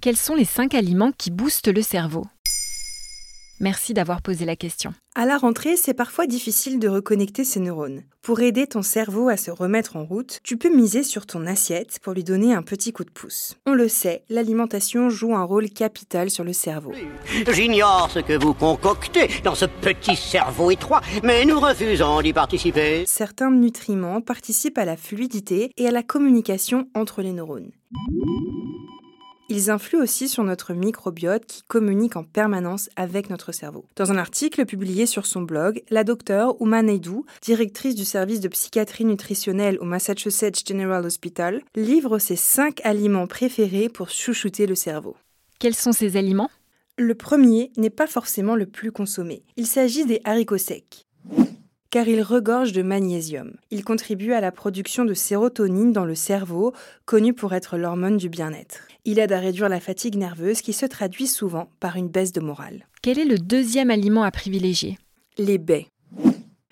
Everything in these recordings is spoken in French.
Quels sont les 5 aliments qui boostent le cerveau? Merci d'avoir posé la question. À la rentrée, c'est parfois difficile de reconnecter ses neurones. Pour aider ton cerveau à se remettre en route, tu peux miser sur ton assiette pour lui donner un petit coup de pouce. On le sait, l'alimentation joue un rôle capital sur le cerveau. J'ignore ce que vous concoctez dans ce petit cerveau étroit, mais nous refusons d'y participer. Certains nutriments participent à la fluidité et à la communication entre les neurones. Ils influent aussi sur notre microbiote qui communique en permanence avec notre cerveau. Dans un article publié sur son blog, la docteure Uma Naidoo, directrice du service de psychiatrie nutritionnelle au Massachusetts General Hospital, livre ses 5 aliments préférés pour chouchouter le cerveau. Quels sont ces aliments? Le premier n'est pas forcément le plus consommé. Il s'agit des haricots secs car il regorge de magnésium. Il contribue à la production de sérotonine dans le cerveau, connue pour être l'hormone du bien-être. Il aide à réduire la fatigue nerveuse qui se traduit souvent par une baisse de morale. Quel est le deuxième aliment à privilégier? Les baies.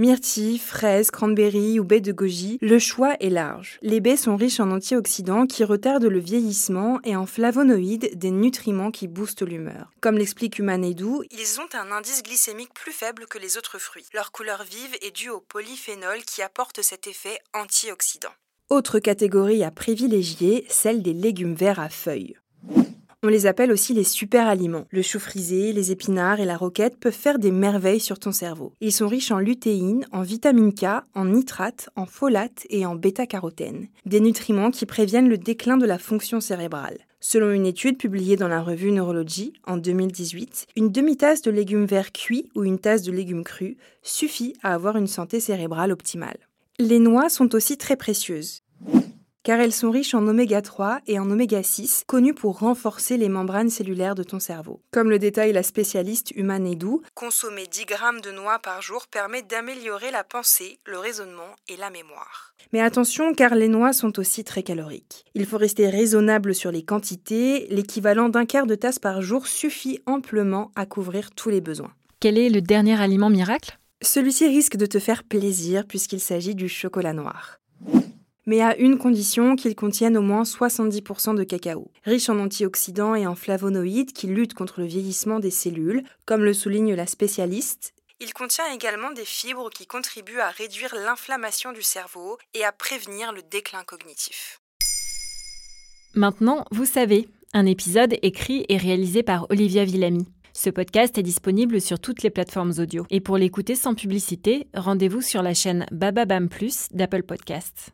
Myrtilles, fraises, cranberries ou baies de goji, le choix est large. Les baies sont riches en antioxydants qui retardent le vieillissement et en flavonoïdes, des nutriments qui boostent l'humeur. Comme l'explique Humanedou, ils ont un indice glycémique plus faible que les autres fruits. Leur couleur vive est due au polyphénol qui apporte cet effet antioxydant. Autre catégorie à privilégier, celle des légumes verts à feuilles. On les appelle aussi les super aliments. Le chou frisé, les épinards et la roquette peuvent faire des merveilles sur ton cerveau. Ils sont riches en lutéine, en vitamine K, en nitrate, en folate et en bêta-carotène. Des nutriments qui préviennent le déclin de la fonction cérébrale. Selon une étude publiée dans la revue Neurology en 2018, une demi-tasse de légumes verts cuits ou une tasse de légumes crus suffit à avoir une santé cérébrale optimale. Les noix sont aussi très précieuses car elles sont riches en oméga 3 et en oméga 6, connus pour renforcer les membranes cellulaires de ton cerveau. Comme le détaille la spécialiste Human Edu, consommer 10 grammes de noix par jour permet d'améliorer la pensée, le raisonnement et la mémoire. Mais attention car les noix sont aussi très caloriques. Il faut rester raisonnable sur les quantités, l'équivalent d'un quart de tasse par jour suffit amplement à couvrir tous les besoins. Quel est le dernier aliment miracle? Celui-ci risque de te faire plaisir puisqu'il s'agit du chocolat noir mais à une condition qu'il contienne au moins 70% de cacao. Riche en antioxydants et en flavonoïdes qui luttent contre le vieillissement des cellules, comme le souligne la spécialiste, il contient également des fibres qui contribuent à réduire l'inflammation du cerveau et à prévenir le déclin cognitif. Maintenant, vous savez, un épisode écrit et réalisé par Olivia Villamy. Ce podcast est disponible sur toutes les plateformes audio. Et pour l'écouter sans publicité, rendez-vous sur la chaîne Bababam Plus d'Apple Podcasts.